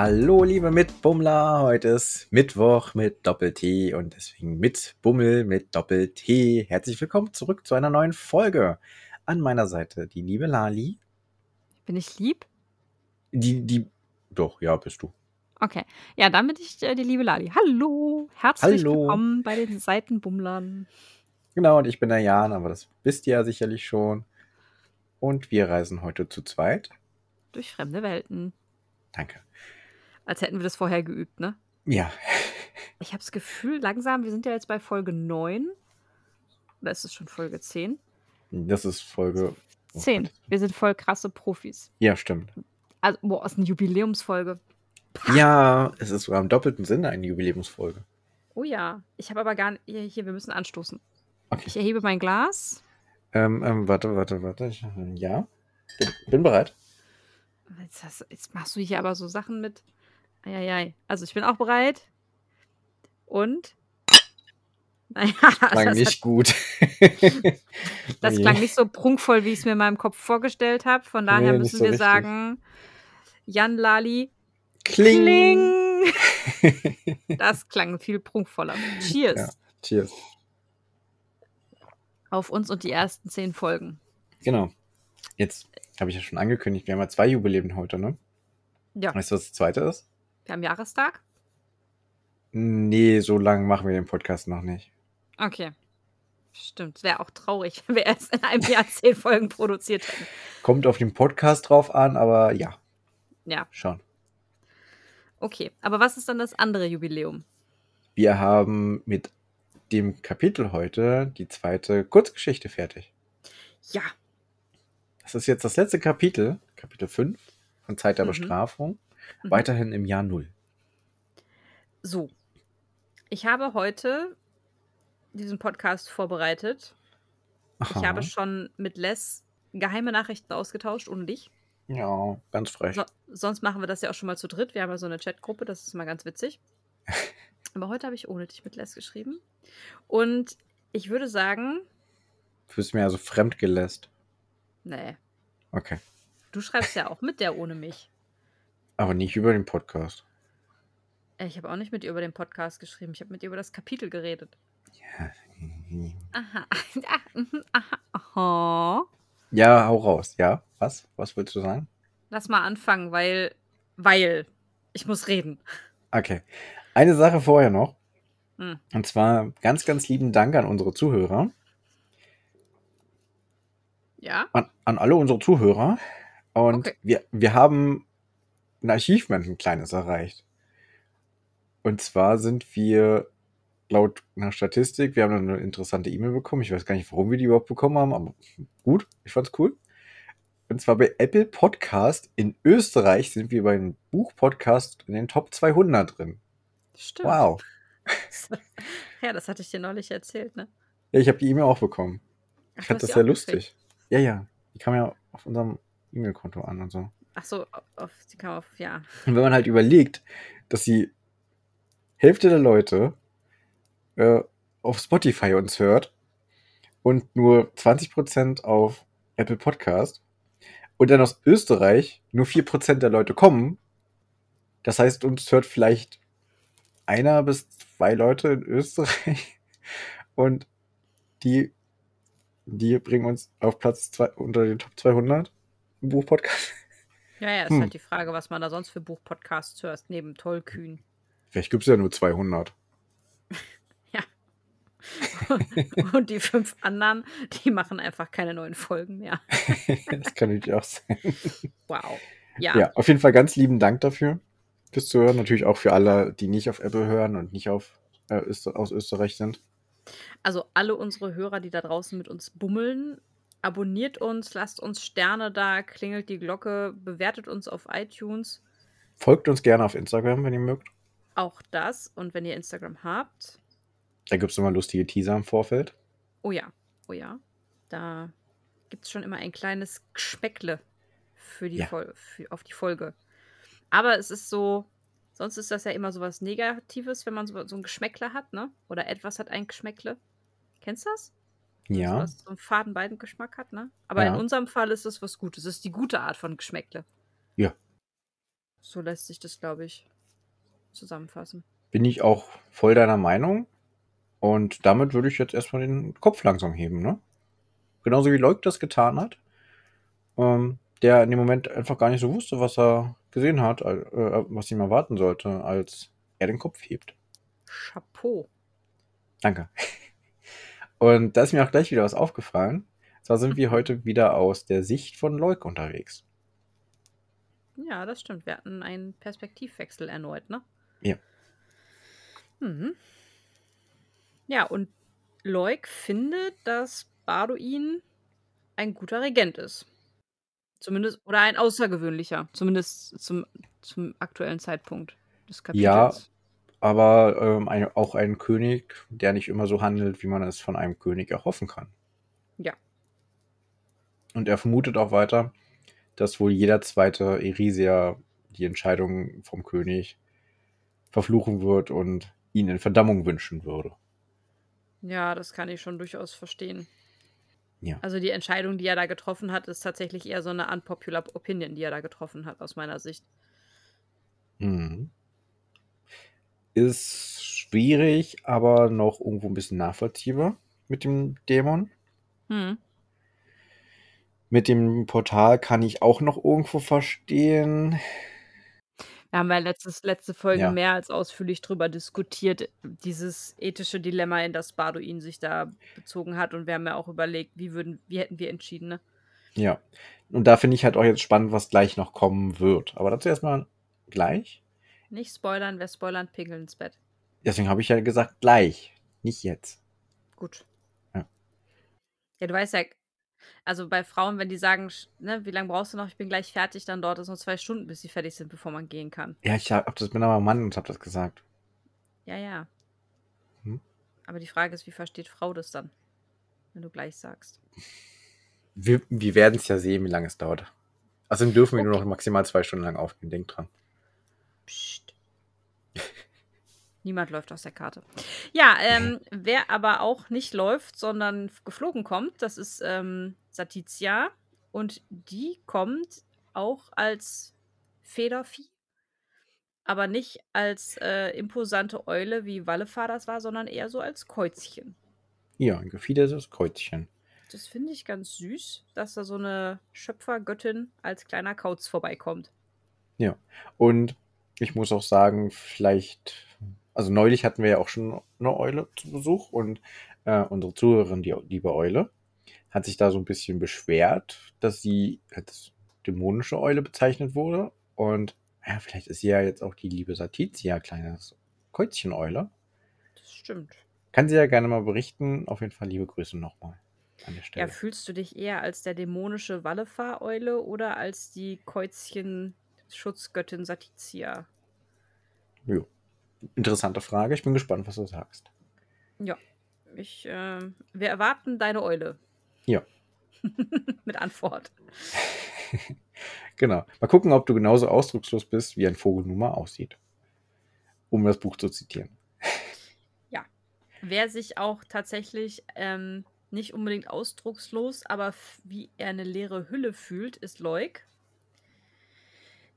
Hallo, liebe Mitbummler. Heute ist Mittwoch mit Doppel-T und deswegen mit Bummel mit Doppel-T. Herzlich willkommen zurück zu einer neuen Folge. An meiner Seite die liebe Lali. Bin ich lieb? Die, die, doch, ja, bist du. Okay. Ja, dann bin ich äh, die liebe Lali. Hallo. Herzlich Hallo. willkommen bei den Seitenbummlern. Genau, und ich bin der Jan, aber das wisst ihr ja sicherlich schon. Und wir reisen heute zu zweit. Durch fremde Welten. Danke. Als hätten wir das vorher geübt, ne? Ja, Ich habe das Gefühl, langsam, wir sind ja jetzt bei Folge 9. Oder ist es schon Folge 10? das ist Folge. oh 10. Gott. Wir sind voll krasse Profis. Ja, stimmt. Also, boah, ist eine Jubiläumsfolge. Ja, es ist sogar im doppelten Sinne eine Jubiläumsfolge. Oh ja. Ich habe aber gar nicht. Hier, hier, wir müssen anstoßen. Okay. Ich erhebe mein Glas. Ähm, ähm, warte, warte, warte. Ich, ja, bin, bin bereit. Jetzt, hast, jetzt machst du hier aber so Sachen mit. Eieiei. Also, ich bin auch bereit. Und. Naja, Klang das, nicht hat, gut. das klang nicht so prunkvoll, wie ich es mir in meinem Kopf vorgestellt habe. Von daher Nee, müssen so wir richtig. sagen: Jan Lali. Kling. Kling. Das klang viel prunkvoller. Cheers Ja. Cheers. auf uns und die ersten zehn Folgen. Genau. Jetzt habe ich ja schon angekündigt, wir haben ja zwei Jubiläen heute, ne? Ja, Weißt du, was das zweite ist? Wir haben Jahrestag. Nee, so lange machen wir den Podcast noch nicht. Okay. Stimmt. Wäre auch traurig, wenn wir erst in einem Jahr zehn Folgen produziert hätten. Kommt auf den Podcast drauf an, aber ja, Ja, schon. okay. Aber was ist dann das andere Jubiläum? Wir haben mit dem Kapitel heute die zweite Kurzgeschichte fertig. Ja, Das ist jetzt das letzte Kapitel, Kapitel 5 von Zeit der Mhm. Bestrafung, Mhm. weiterhin im Jahr Null. so. Ich habe heute diesen Podcast vorbereitet. Ich Aha. habe schon mit Les geheime Nachrichten ausgetauscht, ohne dich. Ja, ganz frech. So, sonst machen wir das ja auch schon mal zu dritt. Wir haben ja so eine Chatgruppe, das ist mal ganz witzig. Aber heute habe ich ohne dich mit Les geschrieben. Und ich würde sagen, Fühlst mir also fremd gelässt. nee, Okay. du schreibst ja auch mit der ohne mich. Aber nicht über den Podcast. Äh, Ich habe auch nicht mit ihr über den Podcast geschrieben. Ich habe mit ihr über das Kapitel geredet. Ja. Aha. Ah, mhm, aha. Aha. Ja, hau raus. Ja, was? Was willst du sagen? Lass mal anfangen, weil. Weil. Ich muss reden. Okay. Eine Sache vorher noch. Hm. Und zwar ganz, ganz lieben Dank an unsere Zuhörer. Ja? An, an alle unsere Zuhörer. Und Okay. wir, wir haben ein Achievement, ein kleines erreicht. Und zwar sind wir laut einer Statistik, wir haben eine interessante E-Mail bekommen. Ich weiß gar nicht, warum wir die überhaupt bekommen haben, aber gut, ich fand's cool. Und zwar bei Apple Podcast in Österreich sind wir beim Buchpodcast in den Top 200 drin. Stimmt. Wow. Ja, das hatte ich dir neulich erzählt, ne? Ja, ich habe die E-Mail auch bekommen. Ach, Ich fand das sehr lustig. gekriegt. Ja, ja. Die kam ja auf unserem E-Mail-Konto an und so. Ach so, auf, sie kam auf, ja. Und wenn man halt überlegt, dass die Hälfte der Leute äh, auf Spotify uns hört und nur 20% auf Apple Podcast und dann aus Österreich nur 4% der Leute kommen, das heißt, uns hört vielleicht einer bis zwei Leute in Österreich und die, die bringen uns auf Platz zwei, unter den Top 200 im Buchpodcast. Ja, ja, ist Hm. halt die Frage, was man da sonst für Buchpodcasts hörst, neben Tollkühn. Vielleicht gibt es ja nur 200. Ja. Und die fünf anderen, die machen einfach keine neuen Folgen mehr. das kann natürlich auch sein. Wow. Ja. Ja. auf jeden Fall ganz lieben Dank dafür, fürs Zuhören. Natürlich auch für alle, die nicht auf Apple hören und nicht auf, äh, aus Österreich sind. Also alle unsere Hörer, die da draußen mit uns bummeln, abonniert uns, lasst uns Sterne da, klingelt die Glocke, bewertet uns auf iTunes. Folgt uns gerne auf Instagram, wenn ihr mögt. Auch das. Und wenn ihr Instagram habt, Da gibt es immer lustige Teaser im Vorfeld. oh ja, oh ja, da gibt es schon immer ein kleines Geschmäckle für die Ja. Fol für, auf die Folge. Aber es ist so, sonst ist das ja immer so was Negatives, wenn man so, so ein Geschmäckle hat, ne? Oder etwas hat ein Geschmäckle. Kennst du das? Ja. Was so einen faden beiden Geschmack hat, ne? Aber Ja. in unserem Fall ist es was Gutes. Es ist die gute Art von Geschmäckle. Ja. So lässt sich das, glaube ich, zusammenfassen. Bin ich auch voll deiner Meinung. Und damit würde ich jetzt erstmal den Kopf langsam heben, ne? Genauso wie Leuk das getan hat. Ähm, der in dem Moment einfach gar nicht so wusste, was er gesehen hat, äh, was ihm erwarten sollte, als er den Kopf hebt. Chapeau. Danke. Und da ist mir auch gleich wieder was aufgefallen. Zwar sind wir heute wieder aus der Sicht von Leuk unterwegs. Ja, das stimmt. Wir hatten einen Perspektivwechsel erneut, ne? Ja. Mhm. Ja, und Leuk findet, dass Barduin ein guter Regent ist. Zumindest, oder ein außergewöhnlicher. Zumindest zum, zum aktuellen Zeitpunkt des Kapitels. Ja, aber ähm, ein, auch ein König, der nicht immer so handelt, wie man es von einem König erhoffen kann. Ja. Und er vermutet auch weiter, dass wohl jeder zweite Erisier die Entscheidung vom König verfluchen wird und ihn in Verdammung wünschen würde. Ja, das kann ich schon durchaus verstehen. Ja. Also die Entscheidung, die er da getroffen hat, ist tatsächlich eher so eine unpopular Opinion, die er da getroffen hat, aus meiner Sicht. Mhm. Ist schwierig, aber noch irgendwo ein bisschen nachvollziehbar mit dem Dämon. Hm. Mit dem Portal kann ich auch noch irgendwo verstehen. Da haben wir letztes, letzte Folge Ja. mehr als ausführlich drüber diskutiert, dieses ethische Dilemma, in das Barduin sich da bezogen hat. Und wir haben ja auch überlegt, wie würden, wie hätten wir entschieden, ne? Ja. Und da finde ich halt auch jetzt spannend, was gleich noch kommen wird. Aber dazu erstmal gleich. Nicht spoilern, wer spoilern, pinkeln ins Bett. Deswegen habe ich ja gesagt gleich, nicht jetzt. Gut. Ja. Ja, du weißt ja, also bei Frauen, wenn die sagen, ne, wie lange brauchst du noch, ich bin gleich fertig, dann dauert es nur zwei Stunden, bis sie fertig sind, bevor man gehen kann. Ja, ich hab das bin aber Mann und habe das gesagt. Ja, ja. Hm? Aber die Frage ist, wie versteht Frau das dann, wenn du gleich sagst? Wir, wir werden es ja sehen, wie lange es dauert. Außerdem dürfen wir nur Okay. noch maximal zwei Stunden lang aufgehen. Denk dran. Psst. Niemand läuft aus der Karte. Ja, ähm, wer aber auch nicht läuft, sondern geflogen kommt, das ist ähm, Satizia. Und die kommt auch als Federvieh, aber nicht als äh, imposante Eule, wie Wallefar das war, sondern eher so als Käuzchen. Ja, ein gefiedertes Kreuzchen. Das finde ich ganz süß, dass da so eine Schöpfergöttin als kleiner Kauz vorbeikommt. Ja. Und ich muss auch sagen, vielleicht, also neulich hatten wir ja auch schon eine Eule zu Besuch und äh, unsere Zuhörerin, die liebe Eule, hat sich da so ein bisschen beschwert, dass sie als dämonische Eule bezeichnet wurde. Und ja, vielleicht ist sie ja jetzt auch die liebe Satizia, kleines Käuzchen-Eule. Das stimmt. Kann sie ja gerne mal berichten. Auf jeden Fall liebe Grüße nochmal an der Ja, Stelle. fühlst du dich eher als der dämonische Wallefar-Eule oder als die Käuzchen-Schutzgöttin Satizia? Ja. Interessante Frage. Ich bin gespannt, was du sagst. Ja, ich, ähm, wir erwarten deine Eule. Ja. Mit Antwort. Genau. Mal gucken, ob du genauso ausdruckslos bist, wie ein Vogel nun mal aussieht. Um das Buch zu zitieren. Wer sich auch tatsächlich ähm, nicht unbedingt ausdruckslos, aber wie er eine leere Hülle fühlt, ist Leuk.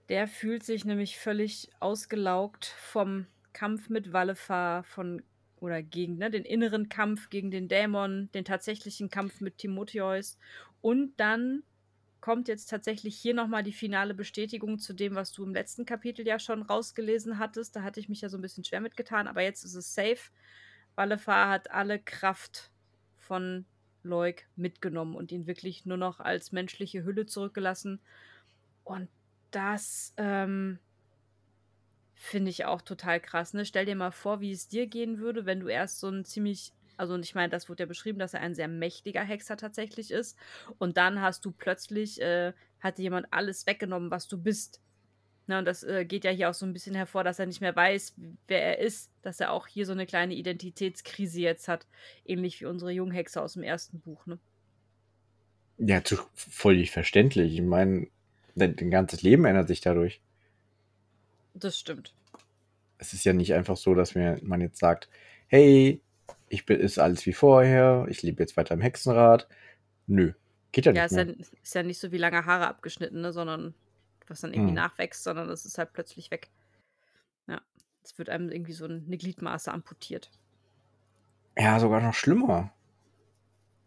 Der fühlt sich nämlich völlig ausgelaugt vom Kampf mit Wallefar, von oder gegen ne, den inneren Kampf gegen den Dämon, den tatsächlichen Kampf mit Timotheus. Und dann kommt jetzt tatsächlich hier nochmal die finale Bestätigung zu dem, was du im letzten Kapitel ja schon rausgelesen hattest. Da hatte ich mich ja so ein bisschen schwer mitgetan, aber jetzt ist es safe. Wallefar hat alle Kraft von Leuk mitgenommen und ihn wirklich nur noch als menschliche Hülle zurückgelassen. Und das ähm, finde ich auch total krass. Ne? Stell dir mal vor, wie es dir gehen würde, wenn du erst so ein ziemlich, also ich meine, das wurde ja beschrieben, dass er ein sehr mächtiger Hexer tatsächlich ist. Und dann hast du plötzlich, äh, hat dir jemand alles weggenommen, was du bist. Ne, und das äh, geht ja hier auch so ein bisschen hervor, dass er nicht mehr weiß, wer er ist, dass er auch hier so eine kleine Identitätskrise jetzt hat, ähnlich wie unsere Junghexe aus dem ersten Buch. Ne? Ja, zu, völlig verständlich. Ich meine, dein, dein ganzes Leben ändert sich dadurch. Das stimmt. Es ist ja nicht einfach so, dass mir, man jetzt sagt, hey, ich bin, ist alles wie vorher, ich lebe jetzt weiter im Hexenrad. Nö, geht ja Ja, nicht ist ja, mehr. ist ja nicht so wie lange Haare abgeschnitten, ne, sondern was dann irgendwie Hm. nachwächst, sondern es ist halt plötzlich weg. Ja, es wird einem irgendwie so 'ne Gliedmaße amputiert. Ja, sogar noch schlimmer.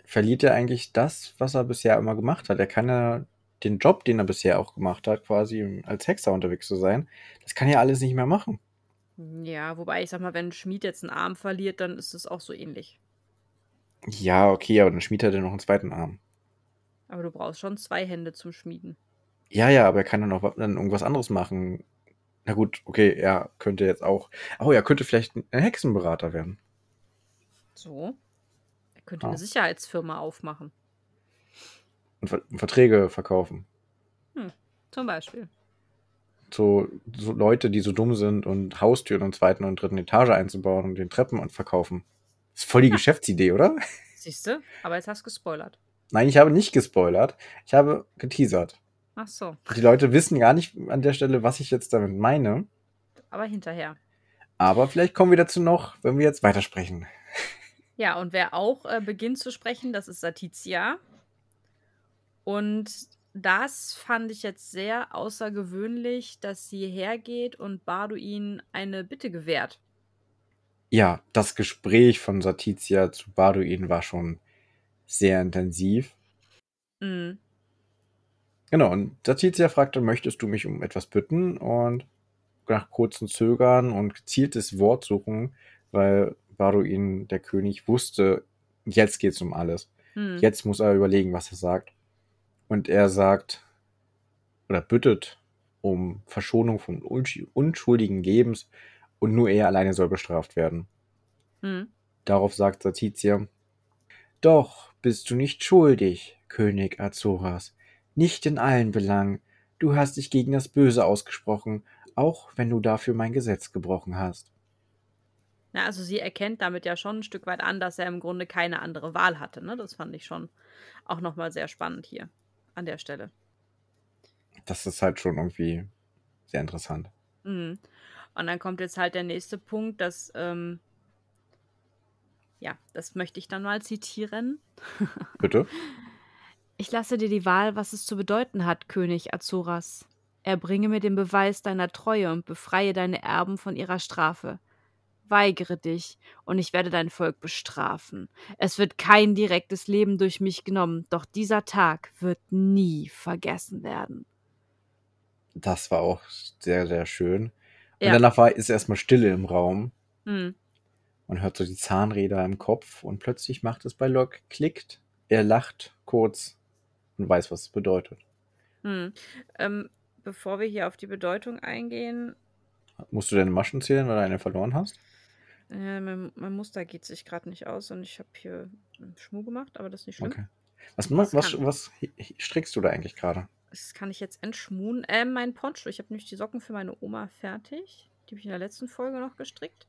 Verliert er eigentlich das, was er bisher immer gemacht hat? Er kann ja den Job, den er bisher auch gemacht hat, quasi als Hexer unterwegs zu sein, das kann er alles nicht mehr machen. Ja, wobei ich sage mal, wenn 'n Schmied jetzt 'n Arm verliert, dann ist es auch so ähnlich. Ja, okay, aber 'n Schmied hat ja noch 'n zweiten Arm. Aber du brauchst schon 2 Hände zum Schmieden. Ja, ja, aber er kann dann noch wa dann irgendwas anderes machen. Na gut, okay, er könnte jetzt auch oh, er könnte vielleicht 'n Hexenberater werden. So. Er könnte Ah. 'ne Sicherheitsfirma aufmachen. Und Ver Verträge verkaufen. Hm, zum Beispiel. So so Leute, die so dumm sind und Haustüren in 2. und 3. Etage einzubauen und den Treppen und verkaufen. Ist voll die Ja. Geschäftsidee, oder? Siehste, aber jetzt hast du gespoilert. Nein, ich habe nicht gespoilert. Ich habe geteasert. Ach so, Die Leute wissen gar nicht an der Stelle, was ich jetzt damit meine. aber hinterher. Aber vielleicht kommen wir dazu noch, wenn wir jetzt weitersprechen. Ja, und wer auch, äh, beginnt zu sprechen, das ist Satizia. Und das fand ich jetzt sehr außergewöhnlich, dass sie hergeht und Barduin eine Bitte gewährt. Ja, das Gespräch von Satizia zu Barduin war schon sehr intensiv. Mhm. Genau, und Satizia fragte: „Möchtest du mich um etwas bitten?“ Und nach kurzem Zögern und gezieltes Wortsuchen, weil Barduin, der König, wusste, jetzt geht's um alles. Mhm. Jetzt muss er überlegen, was er sagt. Und er sagt oder bittet um Verschonung von unsch unschuldigen Lebens und nur er alleine soll bestraft werden. Mhm. Darauf sagt Satizia: „Doch bist du nicht schuldig, König Azoras, nicht in allen Belangen. Du hast dich gegen das Böse ausgesprochen, auch wenn du dafür mein Gesetz gebrochen hast.“ Na, also sie erkennt damit ja schon 'n Stück weit an, dass er im Grunde keine andere Wahl hatte, ne? Das fand ich schon auch noch mal sehr spannend hier an der Stelle. Das ist halt schon irgendwie sehr interessant. Mhm. Und dann kommt jetzt halt der nächste Punkt, dass, ähm ja, das möchte ich dann mal zitieren. Bitte? „Ich lasse dir die Wahl, was es zu bedeuten hat, König Azoras. Erbringe mir den Beweis deiner Treue und befreie deine Erben von ihrer Strafe. Weigere dich, und ich werde dein Volk bestrafen. Es wird kein direktes Leben durch mich genommen, doch dieser Tag wird nie vergessen werden.“ Das war auch sehr, sehr schön. Und Ja. danach war ist erst mal Stille im Raum. Mhm. Man hört so die Zahnräder im Kopf und plötzlich macht es bei Locke klickt. Er lacht kurz und weiß, was es bedeutet. Mhm. Ähm, bevor wir hier auf die Bedeutung eingehen Musst du deine Maschen zählen, weil du eine verloren hast? Äh, mein mein Muster geht sich grad nicht aus und ich habe hier 'n Schmuh gemacht, aber das ist nicht schlimm. Okay. Was was was hi strickst du da eigentlich grade? Das kann ich jetzt entschmuen. Ähm, mein Poncho. Ich habe nämlich die Socken für meine Oma fertig. Die habe ich in der letzten Folge noch gestrickt.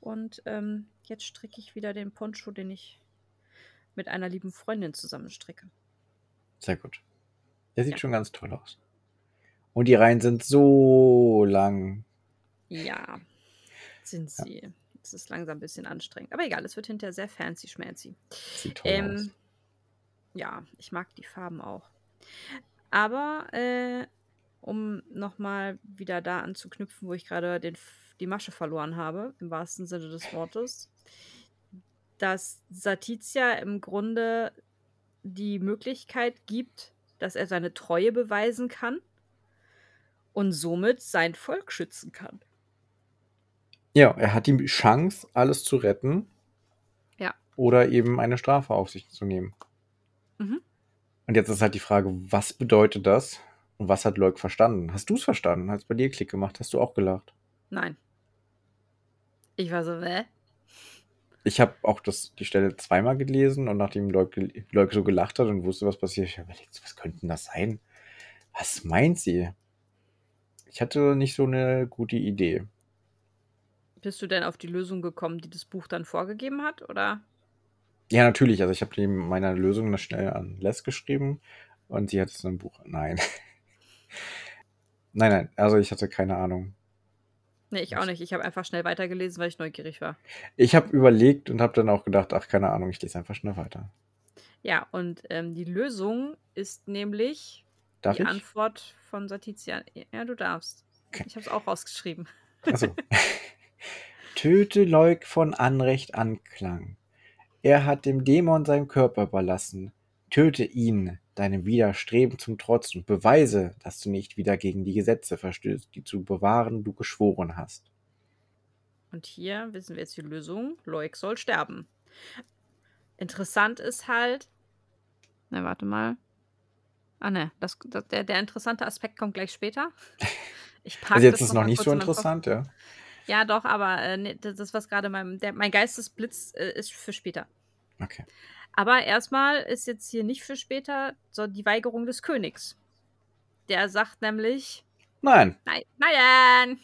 Und, ähm, jetzt stricke ich wieder den Poncho, den ich mit einer lieben Freundin zusammen stricke. Sehr gut. Der sieht Ja. schon ganz toll aus. Und die Reihen sind so lang. Ja, sind Ja. Es ist langsam 'n bisschen anstrengend. Aber egal, es wird hinterher sehr fancy schmancy. Sieht toll aus. Ähm, ja, ich mag die Farben auch. Aber, äh, um noch mal wieder da anzuknüpfen, wo ich F die Masche verloren habe, im wahrsten Sinne des Wortes, dass Satizia im Grunde die Möglichkeit gibt, dass er seine Treue beweisen kann und somit sein Volk schützen kann. Ja, er hat die Chance, alles zu retten. Ja. Oder eben eine Strafe auf sich zu nehmen. Mhm. Und jetzt ist halt die Frage, was bedeutet das und was hat Locke verstanden? Hast du's verstanden? Hat's bei dir Klick gemacht? Hast du auch gelacht? Nein. Ich war so: „Hä?“ Ich habe auch das die Stelle zweimal gelesen und nachdem Locke so gelacht hat und wusste, was passiert, ich habe überlegt: „Was könnte 'n das sein? Was meint sie?“ Ich hatte nicht so 'ne gute Idee. Bist du denn auf die Lösung gekommen, die das Buch dann vorgegeben hat, oder? Ja, natürlich. Also, ich habe meine Lösung noch schnell an Les geschrieben und sie hat es im Buch nein. Nein, nein, also, ich hatte keine Ahnung. Ne, ich auch nicht. Ich habe einfach schnell weitergelesen, weil ich neugierig war. Ich habe überlegt und habe dann auch gedacht: „Ach, keine Ahnung, ich lese einfach schnell weiter.“ Ja, und, ähm, die Lösung ist nämlich Darf die ich? Antwort von Satizia. Ja, du darfst. Okay. Ich habe es auch rausgeschrieben. Also. Töte Leuk von Anrecht Anklang. Er hat dem Dämon seinen Körper überlassen. Töte ihn, deinem Widerstreben zum Trotz, und beweise, dass du nicht wieder gegen die Gesetze verstößt, die zu bewahren du geschworen hast. Und hier wissen wir jetzt die Lösung. Loik soll sterben. Interessant ist halt. Na, warte mal. Ah, ne, das, das, der, der interessante Aspekt kommt gleich später. Ich Also jetzt ist noch noch nicht so interessant, ja. Ja, doch, aber äh, ne, das, was gerade mein, der, mein Geistesblitz äh, ist für später. Okay. Aber erstmal ist jetzt hier nicht für später, sondern die Weigerung des Königs. Der sagt nämlich, Nein. nein, nein,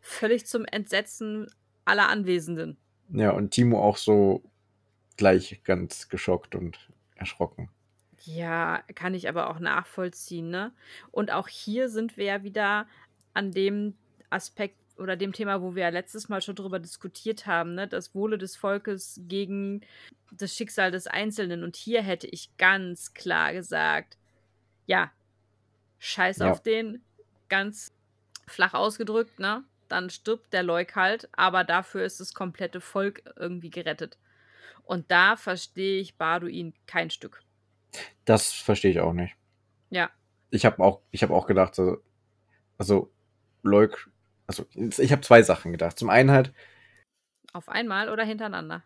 völlig zum Entsetzen aller Anwesenden. Ja, und Timo auch so gleich ganz geschockt und erschrocken. Ja, kann ich aber auch nachvollziehen, ne? Und auch hier sind wir ja wieder an dem Aspekt oder dem Thema, wo wir ja letztes Mal schon drüber diskutiert haben, ne? Das Wohle des Volkes gegen das Schicksal des Einzelnen. Und hier hätte ich ganz klar gesagt, ja, scheiß Ja. auf den, ganz flach ausgedrückt, ne? Dann stirbt der Leuk halt, aber dafür ist das komplette Volk irgendwie gerettet. Und da verstehe ich Baduin kein Stück. Das verstehe ich auch nicht. Ja. Ich habe auch, ich habe auch gedacht, so- also Leuk, also ich habe zwei Sachen gedacht. Zum einen halt Auf einmal oder hintereinander?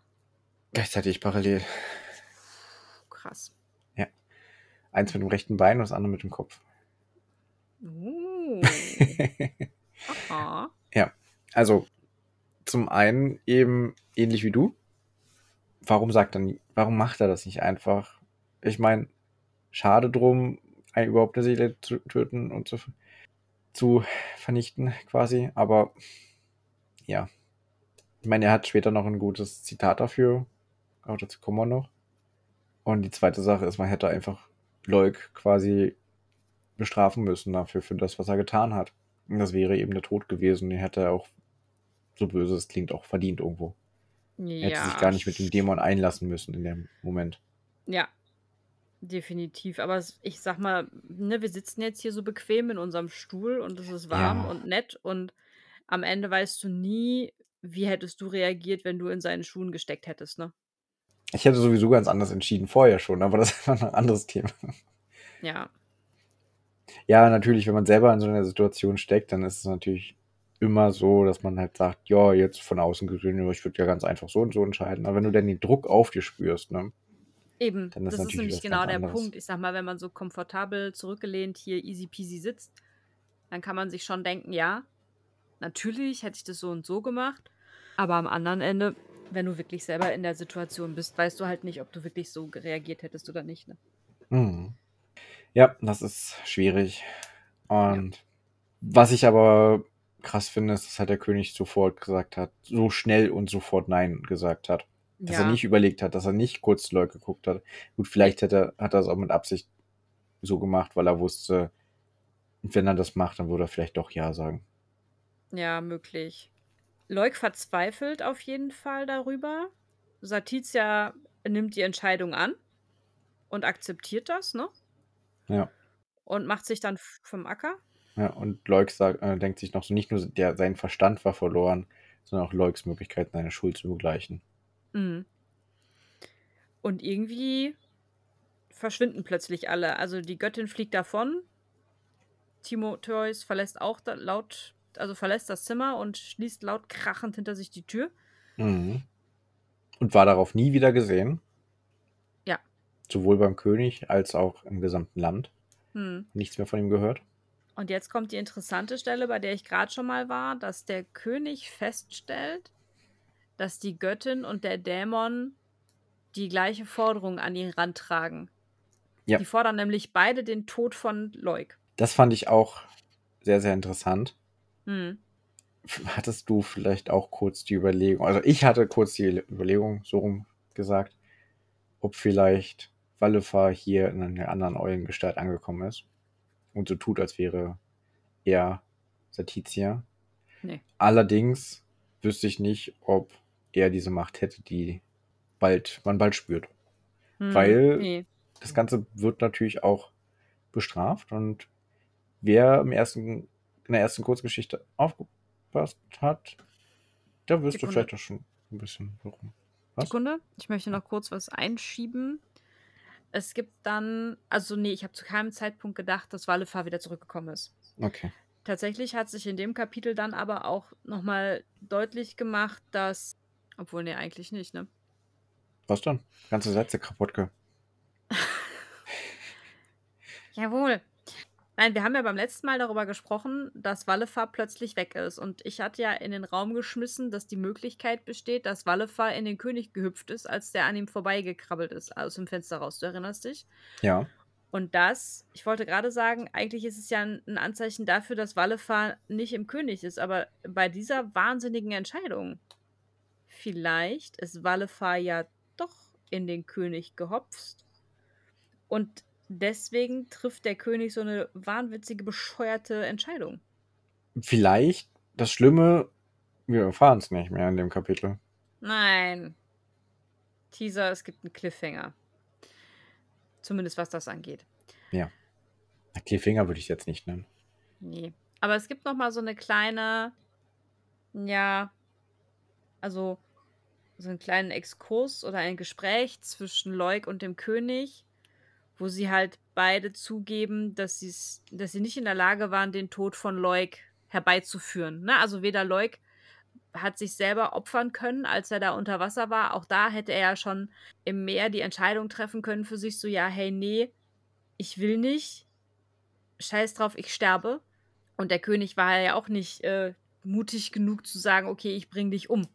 gleichzeitig parallel. Krass. Eins mit dem rechten Bein und das andere mit dem Kopf. Uh. Aha. also zum einen eben ähnlich wie du. Warum sagt er nie, warum macht er das nicht einfach? Ich meine, schade drum, ein, überhaupt eine Seele zu töten und zu, zu vernichten quasi. Aber ja, ich meine, er hat später noch ein gutes Zitat dafür. Aber dazu kommen wir noch. Und die zweite Sache ist, man hätte einfach Leuk quasi bestrafen müssen dafür, für das, was er getan hat. Und das wäre eben der Tod gewesen. Den hätte er auch, so böse es klingt, auch verdient irgendwo. Er hätte sich gar nicht mit dem Dämon einlassen müssen in dem Moment. Ja, definitiv. Aber ich sag mal, ne, wir sitzen jetzt hier so bequem in unserem Stuhl und es ist warm Ja. und nett und am Ende weißt du nie, wie hättest du reagiert, wenn du in seinen Schuhen gesteckt hättest, ne? Ich hätte sowieso ganz anders entschieden, vorher schon, aber das ist einfach ein anderes Thema. Ja, Ja, natürlich, wenn man selber in so einer Situation steckt, dann ist es natürlich immer so, dass man halt sagt, ja, jetzt von außen gesehen, ja, ich würde ja ganz einfach so und so entscheiden. Aber wenn du dann den Druck auf dir spürst, ne? Eben. Das ist nämlich genau der anderes. Punkt. Ich sag mal, wenn man so komfortabel zurückgelehnt hier easy peasy sitzt, dann kann man sich schon denken, ja, natürlich hätte ich das so und so gemacht. Aber am anderen Ende, wenn du wirklich selber in der Situation bist, weißt du halt nicht, ob du wirklich so reagiert hättest oder nicht. Ne? Mhm. Ja, das ist schwierig. Und was ich aber krass finde, ist, dass halt der König sofort gesagt hat, so schnell und sofort Nein gesagt hat. Dass er nicht überlegt hat, dass er nicht kurz Leuk geguckt hat. Gut, vielleicht hätte, hat er es auch mit Absicht so gemacht, weil er wusste, wenn er das macht, dann würde er vielleicht doch Ja sagen. Ja, möglich. Leuk verzweifelt auf jeden Fall darüber. Satizia nimmt die Entscheidung an und akzeptiert das, ne? Ja. Und macht sich dann vom Acker. Ja, und Leuk sagt, äh, denkt sich noch so, nicht nur der, sein Verstand war verloren, sondern auch Leuks Möglichkeit, seine Schuld zu begleichen. Mhm. Und irgendwie verschwinden plötzlich alle. Also die Göttin fliegt davon. Timotheus verlässt auch laut, also verlässt das Zimmer und schließt laut krachend hinter sich die Tür. Mhm. Und war darauf nie wieder gesehen. Ja. Sowohl beim König als auch im gesamten Land. Hm. Nichts mehr von ihm gehört. Und jetzt kommt die interessante Stelle, bei der ich gerade schon mal war, dass der König feststellt, dass die Göttin und der Dämon die gleiche Forderung an ihn rantragen. Ja. Die fordern nämlich beide den Tod von Leuk. Das fand ich auch sehr, sehr interessant. Hm. Hattest du vielleicht auch kurz die Überlegung, also ich hatte kurz die Überlegung, so rum gesagt, ob vielleicht Wallefar hier in einer anderen Eulengestalt angekommen ist und so tut, als wäre er Satizia. Nee. Allerdings wüsste ich nicht, ob er diese Macht hätte, die bald, man bald spürt. Hm. Weil- Nee. Das Ganze wird natürlich auch bestraft. Und wer im ersten, in der ersten Kurzgeschichte aufgepasst hat, der wüsste Sekunde. vielleicht auch schon ein bisschen warum. Was? Sekunde, ich möchte noch kurz was einschieben. Es gibt dann, also nee, ich habe zu keinem Zeitpunkt gedacht, dass Wallefar wieder zurückgekommen ist. Okay. Tatsächlich hat sich in dem Kapitel dann aber auch nochmal deutlich gemacht, dass, obwohl nee, eigentlich nicht, ne? Was dann? Ganze Sätze kaputt ge. Jawohl. Nein, wir haben ja beim letzten Mal darüber gesprochen, dass Wallefar plötzlich weg ist. Und ich hatte ja in den Raum geschmissen, dass die Möglichkeit besteht, dass Wallefar in den König gehüpft ist, als der an ihm vorbeigekrabbelt ist, aus dem Fenster raus. Du erinnerst dich? Ja. Und das, ich wollte gerade sagen, eigentlich ist es ja ein, Anzeichen dafür, dass Wallefar nicht im König ist. Aber bei dieser wahnsinnigen Entscheidung, vielleicht ist Wallefar ja doch in den König gehopst. Und deswegen trifft der König so eine wahnwitzige, bescheuerte Entscheidung. Vielleicht das Schlimme, wir erfahren es nicht mehr in dem Kapitel. Nein. Teaser, es gibt einen Cliffhanger. Zumindest was das angeht. Ja. Cliffhanger würde ich jetzt nicht nennen. Nee. Aber es gibt noch mal so eine kleine, ja, also so einen kleinen Exkurs oder ein Gespräch zwischen Leuk und dem König, wo sie halt beide zugeben, dass, dass sie nicht in der Lage waren, den Tod von Leuk herbeizuführen. Ne? Also weder Leuk hat sich selber opfern können, als er da unter Wasser war. Auch da hätte er ja schon im Meer die Entscheidung treffen können für sich, so ja, hey, nee, ich will nicht. Scheiß drauf, ich sterbe. Und der König war ja auch nicht äh, mutig genug zu sagen, okay, ich bring dich um.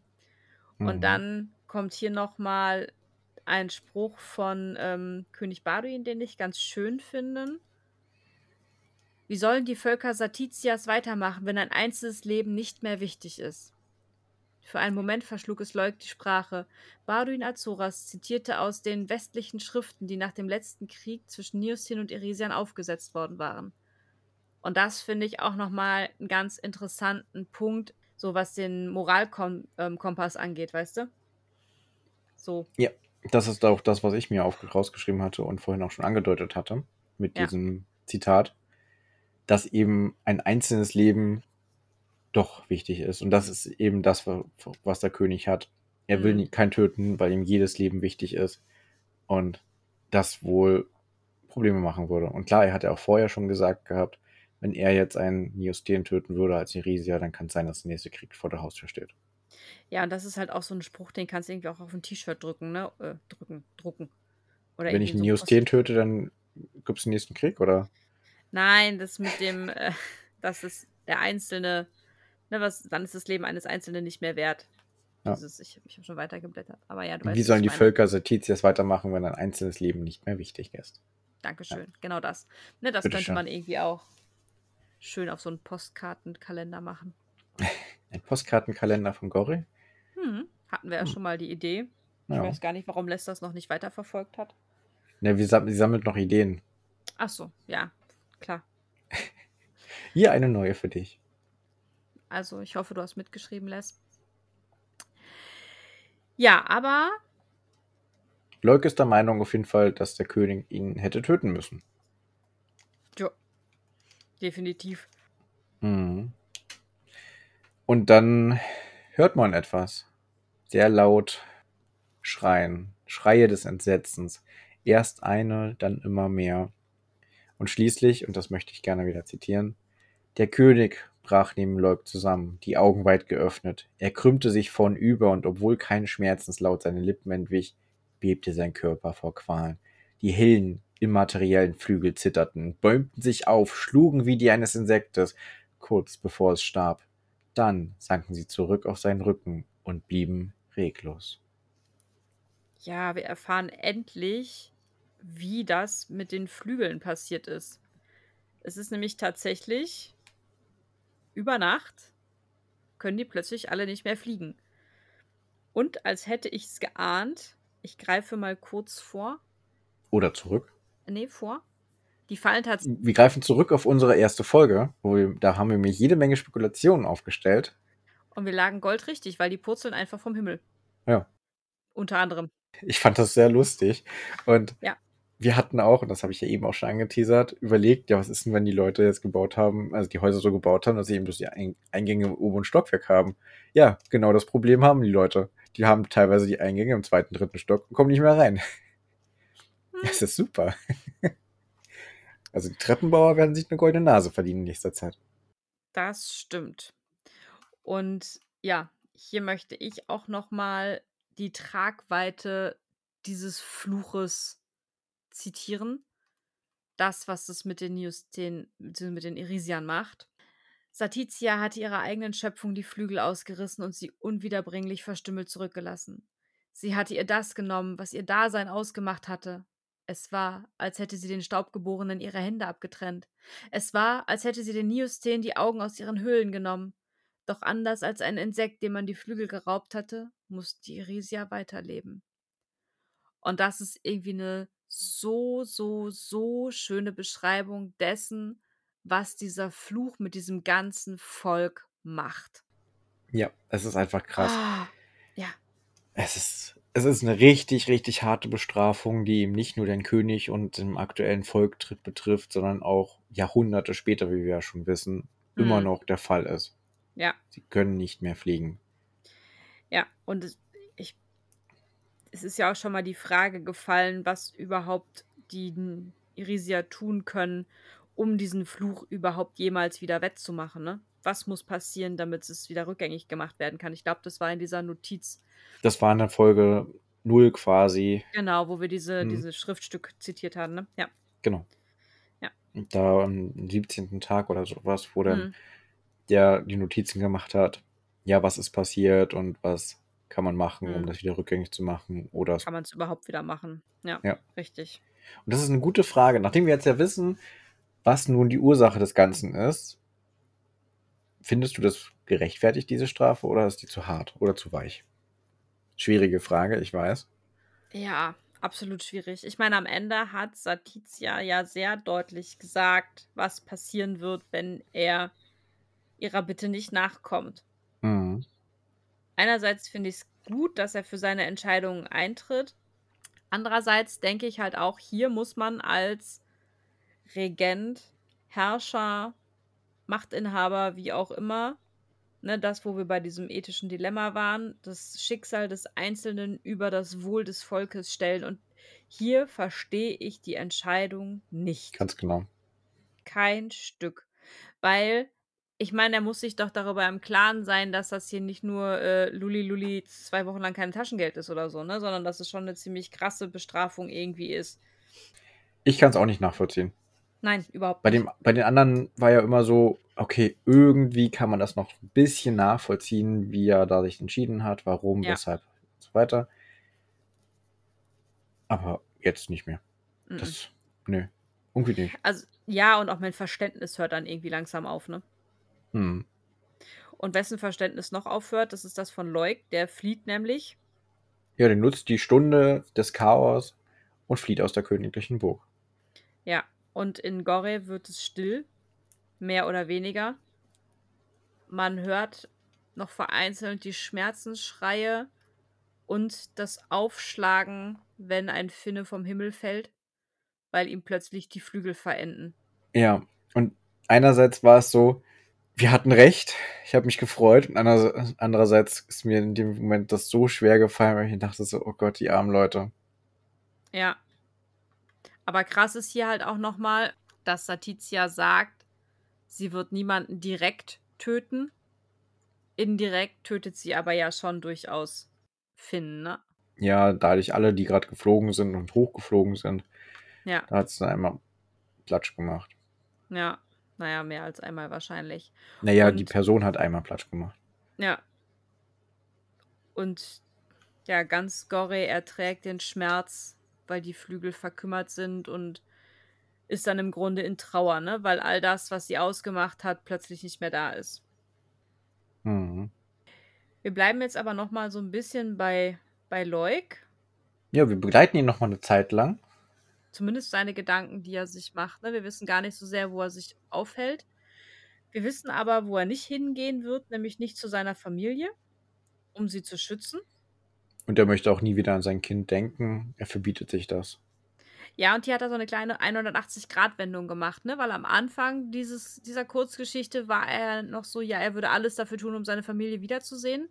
Und Mhm. dann kommt hier nochmal ein Spruch von ähm, König Baduin, den ich ganz schön finde. Wie sollen die Völker Satitias weitermachen, wenn ein einzelnes Leben nicht mehr wichtig ist? Für einen Moment verschlug es Leuk die Sprache. Baduin Azoras zitierte aus den westlichen Schriften, die nach dem letzten Krieg zwischen Niostin und Irisian aufgesetzt worden waren. Und das finde ich auch nochmal einen ganz interessanten Punkt, so was den Moralkompass angeht, weißt du? So, Ja, das ist auch das, was ich mir auf, rausgeschrieben hatte und vorhin auch schon angedeutet hatte mit Ja. diesem Zitat, dass eben ein einzelnes Leben doch wichtig ist. Und das ist eben das, wa- was der König hat. Er will Mhm. nie- kein töten, weil ihm jedes Leben wichtig ist. Und das wohl Probleme machen würde. Und klar, er hat ja auch vorher schon gesagt gehabt, wenn er jetzt einen Neosten töten würde als Irisia, dann kann es sein, dass der nächste Krieg vor der Haustür steht. Ja, und das ist halt auch so ein Spruch, den kannst du irgendwie auch auf ein T-Shirt drücken, ne? Äh, drücken, drucken. Oder Wenn ich einen so Neosten Post- töte, dann gibt es den nächsten Krieg, oder? Nein, das mit dem, äh, das ist der Einzelne, ne, was, dann ist das Leben eines Einzelnen nicht mehr wert. Ja. Dieses, ich, ich habe schon weitergeblättert. Aber ja, du weißt, Wie sollen die meine. Völker Satitias weitermachen, wenn ein einzelnes Leben nicht mehr wichtig ist? Dankeschön, genau das. Ne, das Bitte könnte schön. man irgendwie auch schön auf so einen Postkartenkalender machen. Ein Postkartenkalender von Gori? Hm, hatten wir ja Hm. schon mal die Idee. Ich Ja. weiß gar nicht, warum Lester das noch nicht weiterverfolgt hat. Ne, wir sam sie sammelt noch Ideen. Ach so, ja, klar. Hier eine neue für dich. Also ich hoffe, du hast mitgeschrieben, Les. Ja, aber Leuk ist der Meinung auf jeden Fall, dass der König ihn hätte töten müssen. Definitiv. Mhm. Und dann hört man etwas. Sehr laut schreien. Schreie des Entsetzens. Erst eine, dann immer mehr. Und schließlich, und das möchte ich gerne wieder zitieren, der König brach neben Leuk zusammen, die Augen weit geöffnet. Er krümmte sich vornüber und obwohl kein Schmerzenslaut seine Lippen entwich, bebte sein Körper vor Qualen. Die hellen, immateriellen Flügel zitterten, bäumten sich auf, schlugen wie die eines Insektes, kurz bevor es starb. Dann sanken sie zurück auf seinen Rücken und blieben reglos. Ja, wir erfahren endlich, wie das mit den Flügeln passiert ist. Es ist nämlich tatsächlich über Nacht können die plötzlich alle nicht mehr fliegen. Und als hätte ich es geahnt, ich greife mal kurz vor. Oder zurück. Nee, vor. Die fallen tatsächlich. Wir greifen zurück auf unsere erste Folge, wo wir, da haben wir mir jede Menge Spekulationen aufgestellt. Und wir lagen goldrichtig, weil die purzeln einfach vom Himmel. Ja. Unter anderem. Ich fand das sehr lustig. Und Ja. wir hatten auch, und das habe ich ja eben auch schon angeteasert, überlegt, ja, was ist denn, wenn die Leute jetzt gebaut haben, also die Häuser so gebaut haben, dass sie eben durch die Eingänge im oberen Stockwerk haben. Ja, genau das Problem haben die Leute. Die haben teilweise die Eingänge im zweiten, dritten Stock und kommen nicht mehr rein. Das ist super. Also die Treppenbauer werden sich eine goldene Nase verdienen in nächster Zeit. Das stimmt. Und ja, hier möchte ich auch noch mal die Tragweite dieses Fluches zitieren. Das, was es mit den Justin, mit den Irisian macht. Satizia hatte ihrer eigenen Schöpfung die Flügel ausgerissen und sie unwiederbringlich verstümmelt zurückgelassen. Sie hatte ihr das genommen, was ihr Dasein ausgemacht hatte. Es war, als hätte sie den Staubgeborenen ihre Hände abgetrennt. Es war, als hätte sie den Niusteen die Augen aus ihren Höhlen genommen. Doch anders als ein Insekt, dem man die Flügel geraubt hatte, musste Irisia weiterleben. Und das ist irgendwie eine so, so, so schöne Beschreibung dessen, was dieser Fluch mit diesem ganzen Volk macht. Ja, es ist einfach krass. Ah, ja. Es ist, es ist eine richtig, richtig harte Bestrafung, die eben nicht nur den König und dem aktuellen Volk betrifft, sondern auch Jahrhunderte später, wie wir ja schon wissen, mhm. immer noch der Fall ist. Ja. Sie können nicht mehr fliegen. Ja, und es, ich, es ist ja auch schon mal die Frage gefallen, was überhaupt die Irisia tun können, um diesen Fluch überhaupt jemals wieder wettzumachen. Ne? Was muss passieren, damit es wieder rückgängig gemacht werden kann? Ich glaube, das war in dieser Notiz. Das war in der Folge 0 quasi. Genau, wo wir diese, hm. dieses Schriftstück zitiert haben. Ne? Ja. Genau. Ja. Da am 17. Tag oder sowas, wo dann hm der die Notizen gemacht hat, ja, was ist passiert und was kann man machen, um mhm. das wieder rückgängig zu machen oder Kann man es überhaupt wieder machen? Ja, Ja. richtig. Und das ist eine gute Frage. Nachdem wir jetzt ja wissen, was nun die Ursache des Ganzen ist, findest du das gerechtfertigt, diese Strafe, oder ist die zu hart oder zu weich? Schwierige Frage, ich weiß. Ja, absolut schwierig. Ich meine, am Ende hat Satizia ja sehr deutlich gesagt, was passieren wird, wenn er ihrer Bitte nicht nachkommt. Mhm. Einerseits finde ich es gut, dass er für seine Entscheidungen eintritt. Andererseits denke ich halt auch, hier muss man als Regent, Herrscher, Machtinhaber, wie auch immer, ne, das, wo wir bei diesem ethischen Dilemma waren, das Schicksal des Einzelnen über das Wohl des Volkes stellen. Und hier verstehe ich die Entscheidung nicht. Ganz genau. Kein Stück. Weil ich meine, er muss sich doch darüber im Klaren sein, dass das hier nicht nur äh, Luli Luli zwei Wochen lang kein Taschengeld ist oder so, ne? Sondern dass es schon eine ziemlich krasse Bestrafung irgendwie ist. Ich kann es auch nicht nachvollziehen. Nein, überhaupt bei nicht. Dem, bei den anderen war ja immer so, okay, irgendwie kann man das noch ein bisschen nachvollziehen, wie er da sich entschieden hat, warum, ja. weshalb und so weiter. Aber jetzt nicht mehr. -mm. Das, nö, irgendwie nicht. Also, ja, und auch mein Verständnis hört dann irgendwie langsam auf, ne? Hm. Und wessen Verständnis noch aufhört, das ist das von Leuk, der flieht nämlich. Ja, der nutzt die Stunde des Chaos und flieht aus der königlichen Burg. Ja, und in Gore wird es still, mehr oder weniger. Man hört noch vereinzelt die Schmerzensschreie und das Aufschlagen, wenn ein Finne vom Himmel fällt, weil ihm plötzlich die Flügel verenden. Ja, und einerseits war es so, wir hatten recht. Ich habe mich gefreut. Und andererseits ist mir in dem Moment das so schwer gefallen, weil ich dachte so, oh Gott, die armen Leute. Ja. Aber krass ist hier halt auch nochmal, dass Satizia sagt, sie wird niemanden direkt töten. Indirekt tötet sie aber ja schon durchaus Finn, ne? Ja, dadurch alle, die gerade geflogen sind und hochgeflogen sind. Ja. Da hat es dann einmal Platsch gemacht. Ja. Naja, mehr als einmal wahrscheinlich. Naja, und, die Person hat einmal Platsch gemacht. Ja. Und ja, ganz Gore erträgt den Schmerz, weil die Flügel verkümmert sind und ist dann im Grunde in Trauer, ne? Weil all das, was sie ausgemacht hat, plötzlich nicht mehr da ist. Mhm. Wir bleiben jetzt aber noch mal so ein bisschen bei, bei Leuk. Ja, wir begleiten ihn noch mal eine Zeit lang zumindest seine Gedanken, die er sich macht. Ne? Wir wissen gar nicht so sehr, wo er sich aufhält. Wir wissen aber, wo er nicht hingehen wird, nämlich nicht zu seiner Familie, um sie zu schützen. Und er möchte auch nie wieder an sein Kind denken. Er verbietet sich das. Ja, und hier hat er so eine kleine 180-Grad-Wendung gemacht, ne? Weil am Anfang dieses, dieser Kurzgeschichte war er noch so, ja, er würde alles dafür tun, um seine Familie wiederzusehen.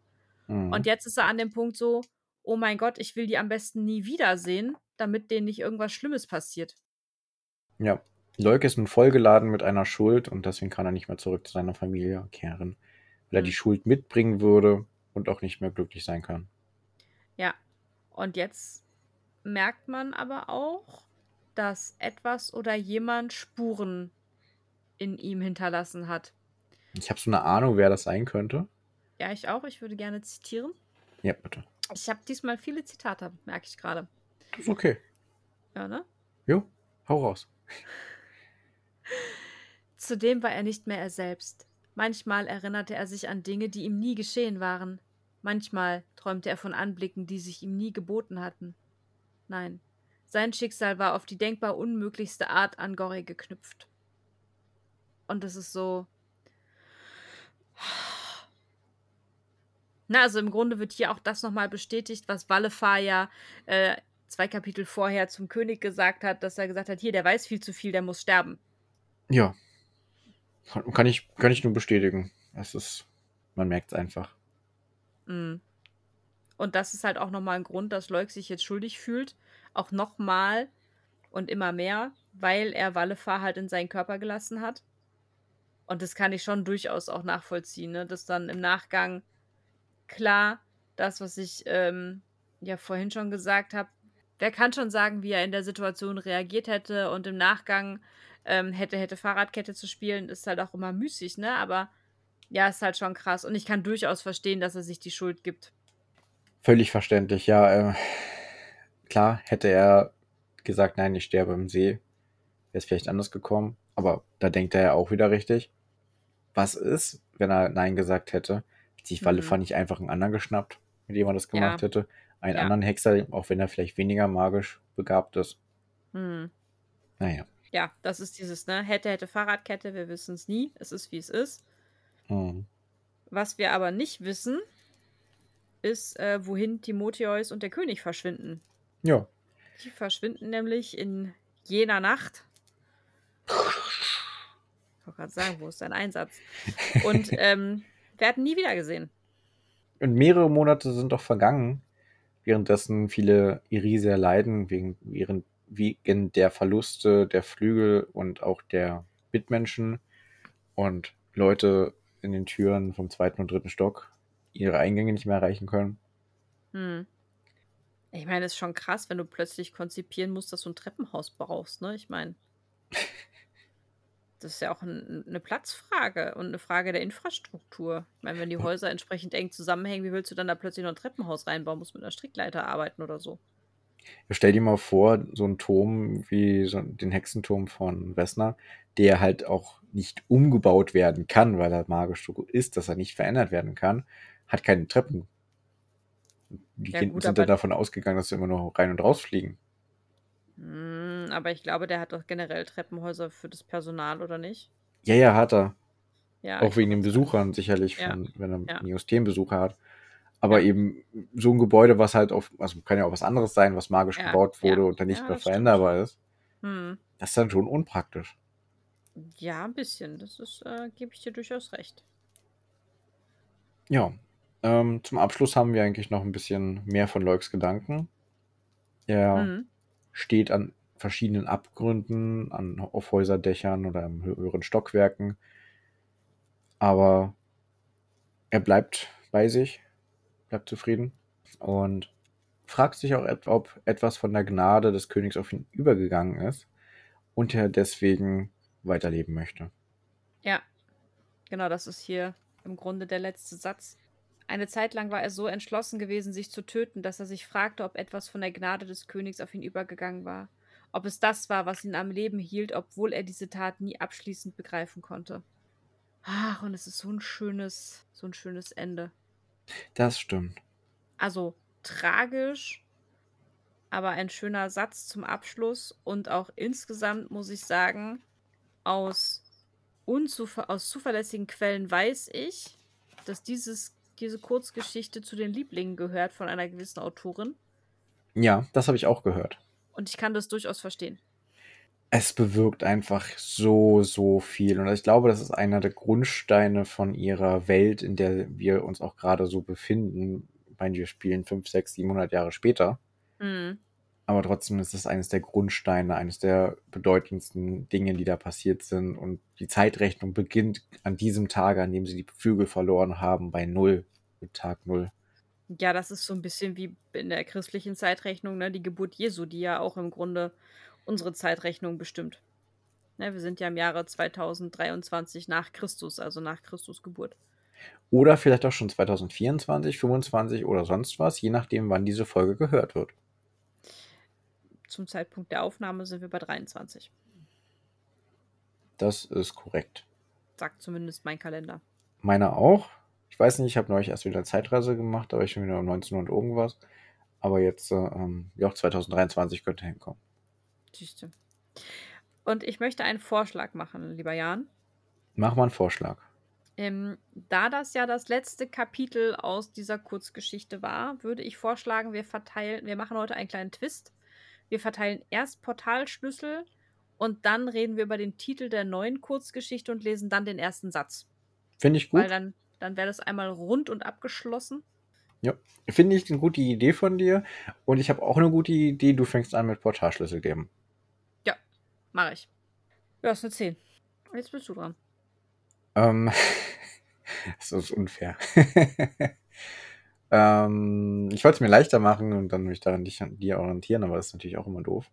Mhm. Und jetzt ist er an dem Punkt so, oh mein Gott, ich will die am besten nie wiedersehen, damit denen nicht irgendwas Schlimmes passiert. Ja. Leuk ist nun vollgeladen mit einer Schuld und deswegen kann er nicht mehr zurück zu seiner Familie kehren, weil er Hm. die Schuld mitbringen würde und auch nicht mehr glücklich sein kann. Ja. Und jetzt merkt man aber auch, dass etwas oder jemand Spuren in ihm hinterlassen hat. Ich habe so eine Ahnung, wer das sein könnte. Ja, ich auch. Ich würde gerne zitieren. Ja, bitte. Ich habe diesmal viele Zitate, merke ich gerade. Ist okay. Ja, ne? Jo, hau raus. Zudem war er nicht mehr er selbst. Manchmal erinnerte er sich an Dinge, die ihm nie geschehen waren. Manchmal träumte er von Anblicken, die sich ihm nie geboten hatten. Nein, sein Schicksal war auf die denkbar unmöglichste Art an Gorry geknüpft. Und es ist so. Na, also im Grunde wird hier auch das nochmal bestätigt, was Wallefar ja äh, zwei Kapitel vorher zum König gesagt hat, dass er gesagt hat, hier, der weiß viel zu viel, der muss sterben. Ja. Kann, ich, kann ich nur bestätigen. Es ist, man merkt es einfach. Mm. Und das ist halt auch nochmal ein Grund, dass Leuk sich jetzt schuldig fühlt. Auch nochmal und immer mehr, weil er Wallefar halt in seinen Körper gelassen hat. Und das kann ich schon durchaus auch nachvollziehen, ne? dass dann im Nachgang klar, das, was ich ähm, ja vorhin schon gesagt habe, wer kann schon sagen, wie er in der Situation reagiert hätte und im Nachgang ähm, hätte, hätte Fahrradkette zu spielen, ist halt auch immer müßig, ne? Aber ja, ist halt schon krass. Und ich kann durchaus verstehen, dass er sich die Schuld gibt. Völlig verständlich, ja. Äh, klar, hätte er gesagt, nein, ich sterbe im See, wäre es vielleicht anders gekommen. Aber da denkt er ja auch wieder richtig. Was ist, wenn er Nein gesagt hätte? Hätte sich Wallefar Mhm. nicht einfach einen anderen geschnappt, mit dem er das gemacht Ja. hätte? Einen Ja. anderen Hexer, auch wenn er vielleicht weniger magisch begabt ist. Hm. Naja. Ja, das ist dieses, ne? Hätte, hätte Fahrradkette, wir wissen es nie. Es ist, wie es ist. Hm. Was wir aber nicht wissen, ist, äh, wohin Timotheus und der König verschwinden. Ja. Die verschwinden nämlich in jener Nacht. Ich wollte gerade sagen, wo ist dein Einsatz? Und ähm, werden nie wieder gesehen. Und mehrere Monate sind doch vergangen, währenddessen viele Irisier leiden, wegen, während, wegen der Verluste der Flügel und auch der Mitmenschen und Leute in den Türen vom zweiten und dritten Stock ihre Eingänge nicht mehr erreichen können. Hm. Ich meine, es ist schon krass, wenn du plötzlich konzipieren musst, dass du ein Treppenhaus brauchst, ne? Ich meine, das ist ja auch ein, eine Platzfrage und eine Frage der Infrastruktur. Ich meine, wenn die Häuser entsprechend eng zusammenhängen, wie willst du dann da plötzlich noch ein Treppenhaus reinbauen? Musst mit einer Strickleiter arbeiten oder so. Stell dir mal vor, so ein Turm wie so den Hexenturm von Wessner, der halt auch nicht umgebaut werden kann, weil er magisch so gut ist, dass er nicht verändert werden kann, hat keine Treppen. Die Ja, Kinder gut, sind dann davon ausgegangen, dass sie immer nur rein und raus fliegen. Hm, aber ich glaube, der hat doch generell Treppenhäuser für das Personal, oder nicht? Ja, ja, hat er. Ja, auch wegen den. Besuchern sicherlich, Ja. von, wenn er Ja. einen Systembesucher hat. Aber Ja. eben so ein Gebäude, was halt auf, also kann ja auch was anderes sein, was magisch Ja, gebaut wurde ja. und dann nicht Ja, mehr das stimmt. veränderbar ist, Hm. das ist dann schon unpraktisch. Ja, ein bisschen. Das ist, äh, gebe ich dir durchaus recht. Ja, ähm, zum Abschluss haben wir eigentlich noch ein bisschen mehr von Leuks Gedanken. Er Hm. steht an verschiedenen Abgründen, an, auf Häuserdächern oder in höheren Stockwerken. Aber er bleibt bei sich, bleibt zufrieden und fragt sich auch, ob etwas von der Gnade des Königs auf ihn übergegangen ist und er deswegen weiterleben möchte. Ja, genau, das ist hier im Grunde der letzte Satz. Eine Zeit lang war er so entschlossen gewesen, sich zu töten, dass er sich fragte, ob etwas von der Gnade des Königs auf ihn übergegangen war. Ob es das war, was ihn am Leben hielt, obwohl er diese Tat nie abschließend begreifen konnte. Ach, und es ist so ein schönes, so ein schönes Ende. Das stimmt. Also tragisch, aber ein schöner Satz zum Abschluss und auch insgesamt muss ich sagen, aus, unzuver aus zuverlässigen Quellen weiß ich, dass dieses, diese Kurzgeschichte zu den Lieblingen gehört von einer gewissen Autorin. Ja, das habe ich auch gehört. Und ich kann das durchaus verstehen. Es bewirkt einfach so, so viel. Und ich glaube, das ist einer der Grundsteine von ihrer Welt, in der wir uns auch gerade so befinden. Ich meine, wir spielen 5, 6, 700 Jahre später. Mhm. Aber trotzdem ist es eines der Grundsteine, eines der bedeutendsten Dinge, die da passiert sind. Und die Zeitrechnung beginnt an diesem Tage, an dem sie die Flügel verloren haben, bei Null, mit Tag Null. Ja, das ist so ein bisschen wie in der christlichen Zeitrechnung, ne? Die Geburt Jesu, die ja auch im Grunde unsere Zeitrechnung bestimmt. Ne, wir sind ja im Jahre 2023 nach Christus, also nach Christus Geburt. Oder vielleicht auch schon 2024, 25 oder sonst was, je nachdem, wann diese Folge gehört wird. Zum Zeitpunkt der Aufnahme sind wir bei 23. Das ist korrekt. Sagt zumindest mein Kalender. Meiner auch. Ich weiß nicht, ich habe neulich erst wieder eine Zeitreise gemacht, da war ich schon wieder um 19 und irgendwas. Aber jetzt, äh, ähm, ja, auch 2023 könnte hinkommen. Siehste. Und ich möchte einen Vorschlag machen, lieber Jan. Mach mal einen Vorschlag. Ähm, da das ja das letzte Kapitel aus dieser Kurzgeschichte war, würde ich vorschlagen, wir verteilen, wir machen heute einen kleinen Twist. Wir verteilen erst Portalschlüssel und dann reden wir über den Titel der neuen Kurzgeschichte und lesen dann den ersten Satz. Finde ich gut. Weil dann, dann wäre das einmal rund und abgeschlossen. Ja, finde ich eine gute Idee von dir. Und ich habe auch eine gute Idee. Du fängst an mit Portalschlüssel geben. Ja, mache ich. Ja, ist eine 10. Jetzt bist du dran. Ähm, das ist unfair. ähm, ich wollte es mir leichter machen und dann mich daran dich an dir orientieren, aber das ist natürlich auch immer doof.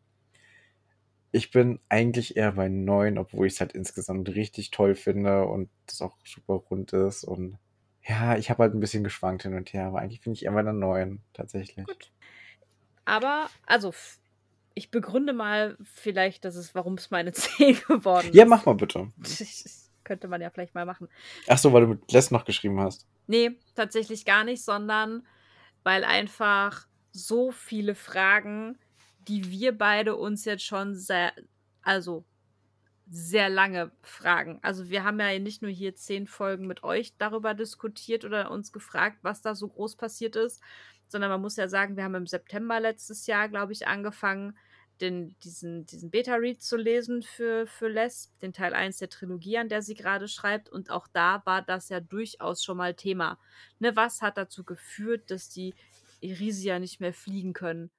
Ich bin eigentlich eher bei 9, obwohl ich es halt insgesamt richtig toll finde und das auch super rund ist. Und ja, ich habe halt ein bisschen geschwankt hin und her, aber eigentlich bin ich eher bei der 9 tatsächlich. Gut. Aber, also, ich begründe mal vielleicht, dass es, warum es meine 10 geworden ist. Ja, mach mal bitte. könnte man ja vielleicht mal machen. Ach so, weil du mit Les noch geschrieben hast. Nee, tatsächlich gar nicht, sondern weil einfach so viele Fragen, die wir beide uns jetzt schon sehr, also sehr lange fragen. Also wir haben ja nicht nur hier zehn Folgen mit euch darüber diskutiert oder uns gefragt, was da so groß passiert ist, sondern man muss ja sagen, wir haben im September letztes Jahr, glaube ich, angefangen, den, diesen, diesen Beta-Read zu lesen für, für Les, den Teil 1 der Trilogie, an der sie gerade schreibt. Und auch da war das ja durchaus schon mal Thema. Ne, was hat dazu geführt, dass die Irisia nicht mehr fliegen können?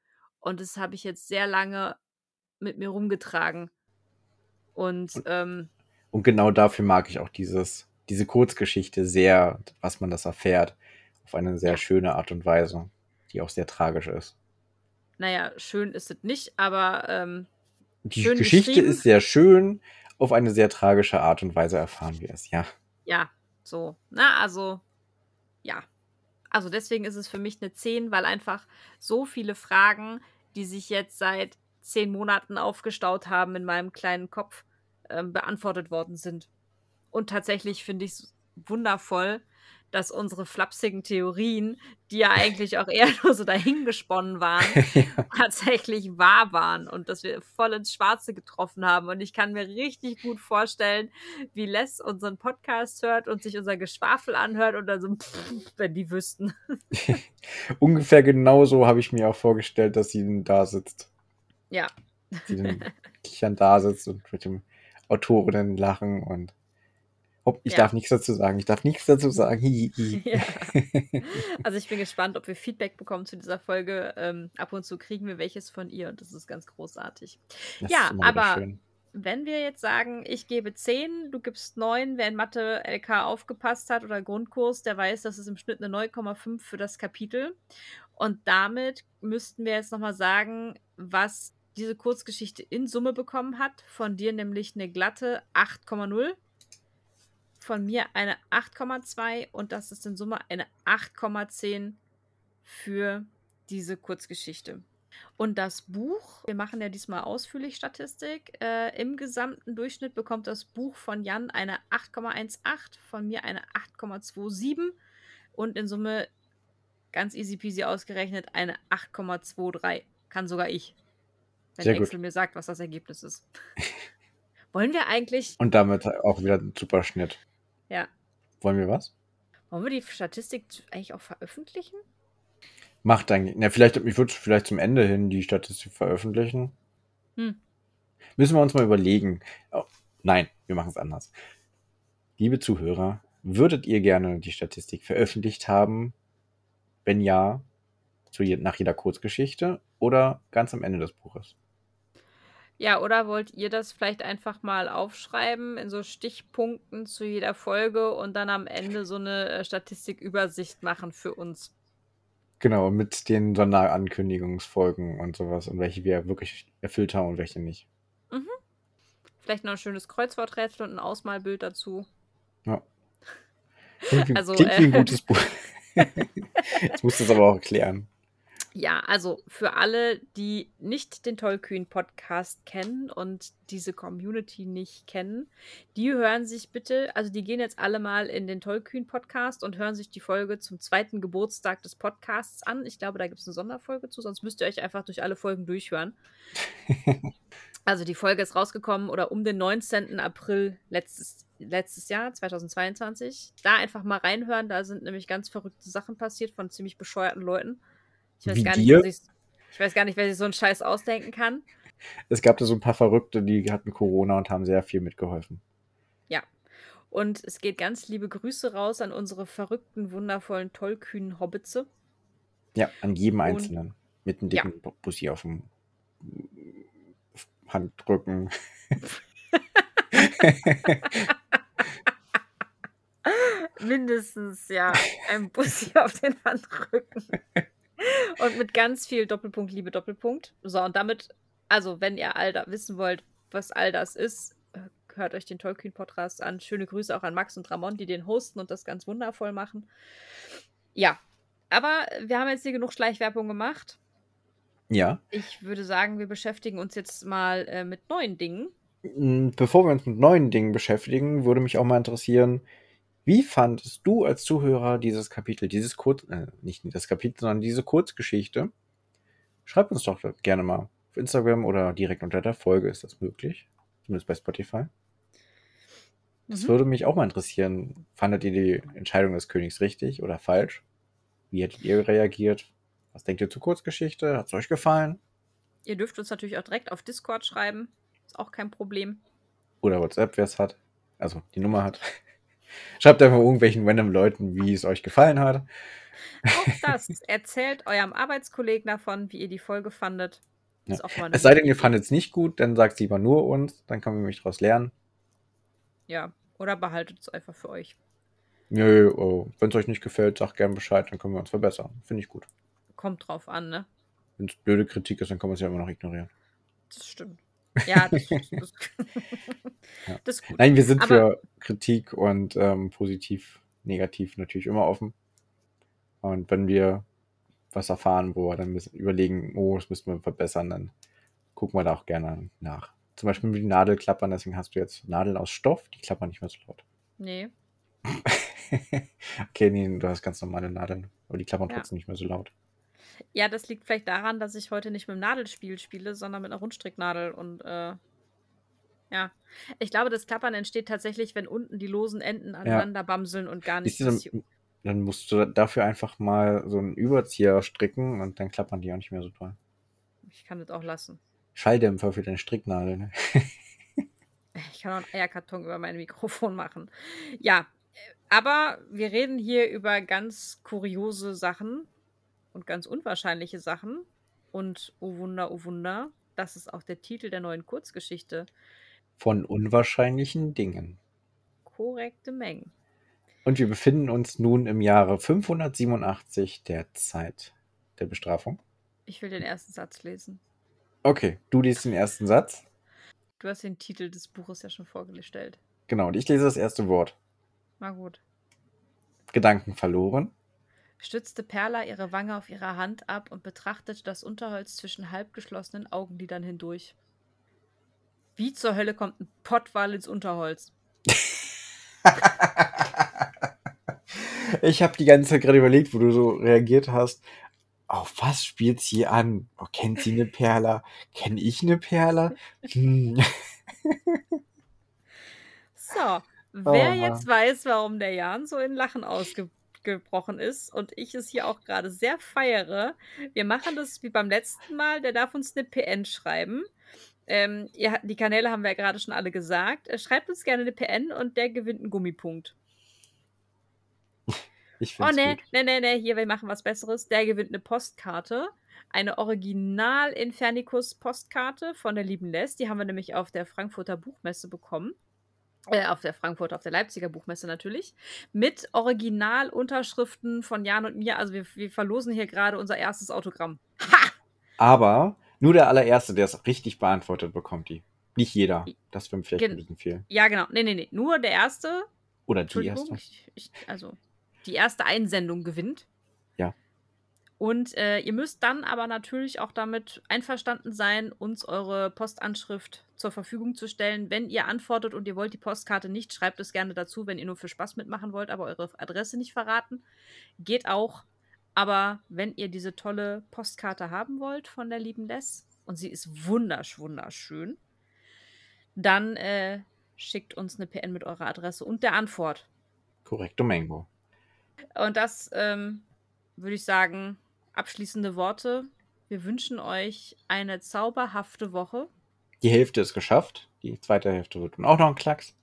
Und das habe ich jetzt sehr lange mit mir rumgetragen. Und, ähm, und genau dafür mag ich auch dieses, diese Kurzgeschichte sehr, was man das erfährt, auf eine sehr schöne Art und Weise, die auch sehr tragisch ist. Naja, schön ist es nicht, aber ähm, die Geschichte ist sehr schön. Auf eine sehr tragische Art und Weise erfahren wir es, ja. Ja, so. Na, also, ja. Also deswegen ist es für mich eine 10, weil einfach so viele Fragen, die sich jetzt seit zehn Monaten aufgestaut haben in meinem kleinen Kopf, ähm, beantwortet worden sind. Und tatsächlich finde ich es wundervoll, dass unsere flapsigen Theorien, die ja eigentlich auch eher nur so dahingesponnen waren, ja. tatsächlich wahr waren und dass wir voll ins Schwarze getroffen haben. Und ich kann mir richtig gut vorstellen, wie Les unseren Podcast hört und sich unser Geschwafel anhört und dann so, pff, wenn die wüssten. Ungefähr genauso habe ich mir auch vorgestellt, dass sie da sitzt. Ja. Sie dann kichern da sitzt und mit dem Autorinnen lachen und Hopp, ich ja. darf nichts dazu sagen. Ich darf nichts dazu sagen. ja. Also ich bin gespannt, ob wir Feedback bekommen zu dieser Folge. Ähm, ab und zu kriegen wir welches von ihr und das ist ganz großartig. Das ja, aber wenn wir jetzt sagen, ich gebe 10, du gibst 9, wer in Mathe LK aufgepasst hat oder Grundkurs, der weiß, dass es im Schnitt eine 9,5 für das Kapitel. Und damit müssten wir jetzt nochmal sagen, was diese Kurzgeschichte in Summe bekommen hat. Von dir nämlich eine glatte 8,0 von mir eine 8,2 und das ist in Summe eine 8,10 für diese Kurzgeschichte. Und das Buch, wir machen ja diesmal ausführlich Statistik, äh, im gesamten Durchschnitt bekommt das Buch von Jan eine 8,18, von mir eine 8,27 und in Summe ganz easy peasy ausgerechnet eine 8,23. Kann sogar ich. Wenn Sehr Excel gut. mir sagt, was das Ergebnis ist. Wollen wir eigentlich. Und damit auch wieder ein super Schnitt. Ja. Wollen wir was? Wollen wir die Statistik eigentlich auch veröffentlichen? Macht eigentlich. Na, vielleicht, ich würde vielleicht zum Ende hin die Statistik veröffentlichen. Hm. Müssen wir uns mal überlegen. Oh, nein, wir machen es anders. Liebe Zuhörer, würdet ihr gerne die Statistik veröffentlicht haben? Wenn ja, zu je, nach jeder Kurzgeschichte oder ganz am Ende des Buches? Ja, oder wollt ihr das vielleicht einfach mal aufschreiben in so Stichpunkten zu jeder Folge und dann am Ende so eine äh, Statistikübersicht machen für uns? Genau, mit den Sonderankündigungsfolgen und sowas und welche wir wirklich erfüllt haben und welche nicht. Mhm. Vielleicht noch ein schönes Kreuzworträtsel und ein Ausmalbild dazu. Ja. Klingt Also, klingt wie ein äh, gutes Buch. Jetzt musst du es aber auch erklären. Ja, also für alle, die nicht den Tollkühn-Podcast kennen und diese Community nicht kennen, die hören sich bitte, also die gehen jetzt alle mal in den Tollkühn-Podcast und hören sich die Folge zum zweiten Geburtstag des Podcasts an. Ich glaube, da gibt es eine Sonderfolge zu, sonst müsst ihr euch einfach durch alle Folgen durchhören. Also die Folge ist rausgekommen oder um den 19. April letztes, letztes Jahr, 2022. Da einfach mal reinhören, da sind nämlich ganz verrückte Sachen passiert von ziemlich bescheuerten Leuten. Ich weiß, gar nicht, sich, ich weiß gar nicht, wer sich so einen Scheiß ausdenken kann. Es gab da so ein paar Verrückte, die hatten Corona und haben sehr viel mitgeholfen. Ja. Und es geht ganz liebe Grüße raus an unsere verrückten, wundervollen, tollkühnen Hobbitze. Ja, an jedem Und- Einzelnen. Mit einem Ja. dicken Bussi auf dem Handrücken. Mindestens, ja, ein Bussi auf den Handrücken. Und mit ganz viel Doppelpunkt, Liebe Doppelpunkt. So, und damit, also, wenn ihr all da wissen wollt, was all das ist, äh, hört euch den Tollkühn-Podcast an. Schöne Grüße auch an Max und Ramon, die den hosten und das ganz wundervoll machen. Ja, aber wir haben jetzt hier genug Schleichwerbung gemacht. Ja. Ich würde sagen, wir beschäftigen uns jetzt mal äh, mit neuen Dingen. Mm, Bevor wir uns mit neuen Dingen beschäftigen, würde mich auch mal interessieren, wie fandest du als Zuhörer dieses Kapitel, dieses Kurz, äh, nicht das Kapitel, sondern diese Kurzgeschichte? Schreibt uns doch gerne mal auf Instagram oder direkt unter der Folge, ist das möglich? Zumindest bei Spotify. Das Mhm. würde mich auch mal interessieren. Fandet ihr die Entscheidung des Königs richtig oder falsch? Wie hättet ihr reagiert? Was denkt ihr zur Kurzgeschichte? Hat es euch gefallen? Ihr dürft uns natürlich auch direkt auf Discord schreiben. Ist auch kein Problem. Oder WhatsApp, wer es hat. Also die Nummer hat. Schreibt einfach irgendwelchen random Leuten, wie es euch gefallen hat. Auch das. Erzählt eurem Arbeitskollegen davon, wie ihr die Folge fandet. Ja. Es sei denn, ihr fandet es nicht gut, dann sagt lieber nur uns, dann können wir nämlich daraus lernen. Ja, oder behaltet es einfach für euch. Nö, oh, wenn es euch nicht gefällt, sagt gerne Bescheid, dann können wir uns verbessern. Finde ich gut. Kommt drauf an, ne? Wenn es blöde Kritik ist, dann kann man es ja immer noch ignorieren. Das stimmt. Ja, das, das, das, Ja. das ist gut. Nein, wir sind Aber- für Kritik und ähm, positiv, negativ natürlich immer offen. Und wenn wir was erfahren, wo wir dann überlegen, oh, das müssen wir verbessern, dann gucken wir da auch gerne nach. Zum Beispiel mit den Nadelklappern, deswegen hast du jetzt Nadeln aus Stoff, die klappern nicht mehr so laut. Nee. okay, nee, du hast ganz normale Nadeln, aber die klappern Ja. trotzdem nicht mehr so laut. Ja, das liegt vielleicht daran, dass ich heute nicht mit dem Nadelspiel spiele, sondern mit einer Rundstricknadel. Und äh, ja. Ich glaube, das Klappern entsteht tatsächlich, wenn unten die losen Enden aneinander bamseln und gar nicht. Dann, dann musst du dafür einfach mal so einen Überzieher stricken und dann klappern die auch nicht mehr so toll. Ich kann das auch lassen. Schalldämpfer für deine Stricknadeln. Ich kann auch einen Eierkarton über mein Mikrofon machen. Ja, aber wir reden hier über ganz kuriose Sachen und ganz unwahrscheinliche Sachen. Und oh Wunder, oh Wunder, das ist auch der Titel der neuen Kurzgeschichte. Von unwahrscheinlichen Dingen. Korrekte Mengen. Und wir befinden uns nun im Jahre 587 der Zeit der Bestrafung. Ich will den ersten Satz lesen. Okay, du liest den ersten Satz. Du hast den Titel des Buches ja schon vorgestellt. Genau, und ich lese das erste Wort. Na gut. Gedanken verloren. Stützte Perla ihre Wange auf ihrer Hand ab und betrachtete das Unterholz zwischen halb geschlossenen Augenlidern hindurch. Wie zur Hölle kommt ein Pottwal ins Unterholz? ich habe die ganze Zeit gerade überlegt, wo du so reagiert hast. Auf was spielt sie an? Oh, kennt sie eine Perla? Kenn ich eine Perla? Hm. So, wer Oh, jetzt weiß, warum der Jan so in Lachen ausgebrochen abgebrochen ist und ich es hier auch gerade sehr feiere. Wir machen das wie beim letzten Mal. Der darf uns eine PN schreiben. Ähm, ihr, die Kanäle haben wir ja gerade schon alle gesagt. Äh, schreibt uns gerne eine PN und der gewinnt einen Gummipunkt. Ich Oh, ne, ne, ne, ne, hier, wir machen was Besseres. Der gewinnt eine Postkarte. Eine Original Infernicus Postkarte von der lieben Les. Die haben wir nämlich auf der Frankfurter Buchmesse bekommen. Äh, auf der Frankfurter, auf der Leipziger Buchmesse natürlich. Mit Originalunterschriften von Jan und mir. Also wir, wir verlosen hier gerade unser erstes Autogramm. Ha! Aber nur der allererste, der es richtig beantwortet, bekommt die. Nicht jeder. Das wäre vielleicht Gen- ein bisschen viel. Ja, genau. Nee, nee, nee. Nur der erste. Oder die erste. Ich, ich, also die erste Einsendung gewinnt. Und äh, ihr müsst dann aber natürlich auch damit einverstanden sein, uns eure Postanschrift zur Verfügung zu stellen. Wenn ihr antwortet und ihr wollt die Postkarte nicht, schreibt es gerne dazu, wenn ihr nur für Spaß mitmachen wollt, aber eure Adresse nicht verraten. Geht auch. Aber wenn ihr diese tolle Postkarte haben wollt von der lieben Les, und sie ist wundersch, wunderschön, dann äh, schickt uns eine PN mit eurer Adresse und der Antwort. Korrekto Mango. Und das ähm, würde ich sagen, abschließende Worte. Wir wünschen euch eine zauberhafte Woche. Die Hälfte ist geschafft. Die zweite Hälfte wird dann auch noch ein Klacks.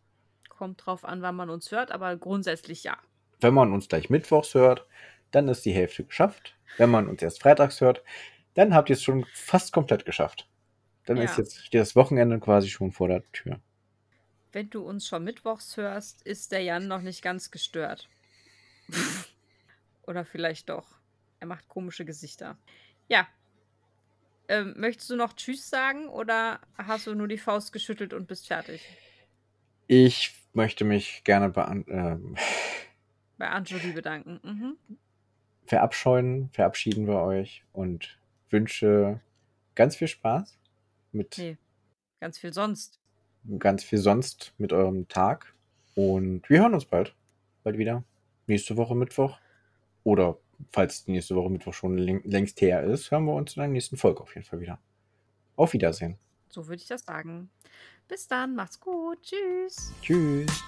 Kommt drauf an, wann man uns hört, aber grundsätzlich ja. Wenn man uns gleich mittwochs hört, dann ist die Hälfte geschafft. Wenn man uns erst freitags hört, dann habt ihr es schon fast komplett geschafft. Dann Ja. ist jetzt steht das Wochenende quasi schon vor der Tür. Wenn du uns schon mittwochs hörst, ist der Jan noch nicht ganz gestört. Oder vielleicht doch. Er macht komische Gesichter. Ja. Ähm, möchtest du noch Tschüss sagen oder hast du nur die Faust geschüttelt und bist fertig? Ich möchte mich gerne bean ähm, Bei Anjoli bedanken. Mhm. verabscheuen, verabschieden wir euch und wünsche ganz viel Spaß mit Nee. Ganz viel sonst. ganz viel sonst mit eurem Tag. Und wir hören uns bald. Bald wieder. Nächste Woche Mittwoch. Oder falls die nächste Woche Mittwoch schon läng- längst her ist, hören wir uns in der nächsten Folge auf jeden Fall wieder. Auf Wiedersehen. So würde ich das sagen. Bis dann, macht's gut. Tschüss. Tschüss.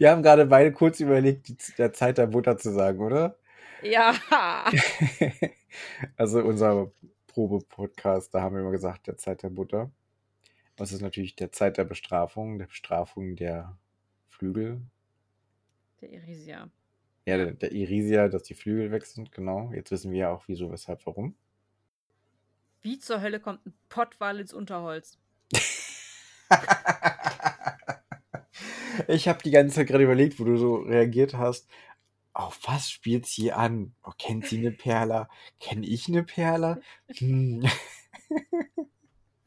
Wir haben gerade beide kurz überlegt, die, der Zeit der Butter zu sagen, oder? Ja. also unser Probe-Podcast, da haben wir immer gesagt, der Zeit der Butter. Das ist natürlich der Zeit der Bestrafung, der Bestrafung der Flügel. Der Irisia. Ja, der, der Irisia, dass die Flügel weg sind, genau. Jetzt wissen wir ja auch, wieso, weshalb, warum. Wie zur Hölle kommt ein Pottwal ins Unterholz? ich habe die ganze Zeit gerade überlegt, wo du so reagiert hast. Auf was spielt sie an? Oh, kennt sie eine Perla? Kenn ich eine Perla? Hm.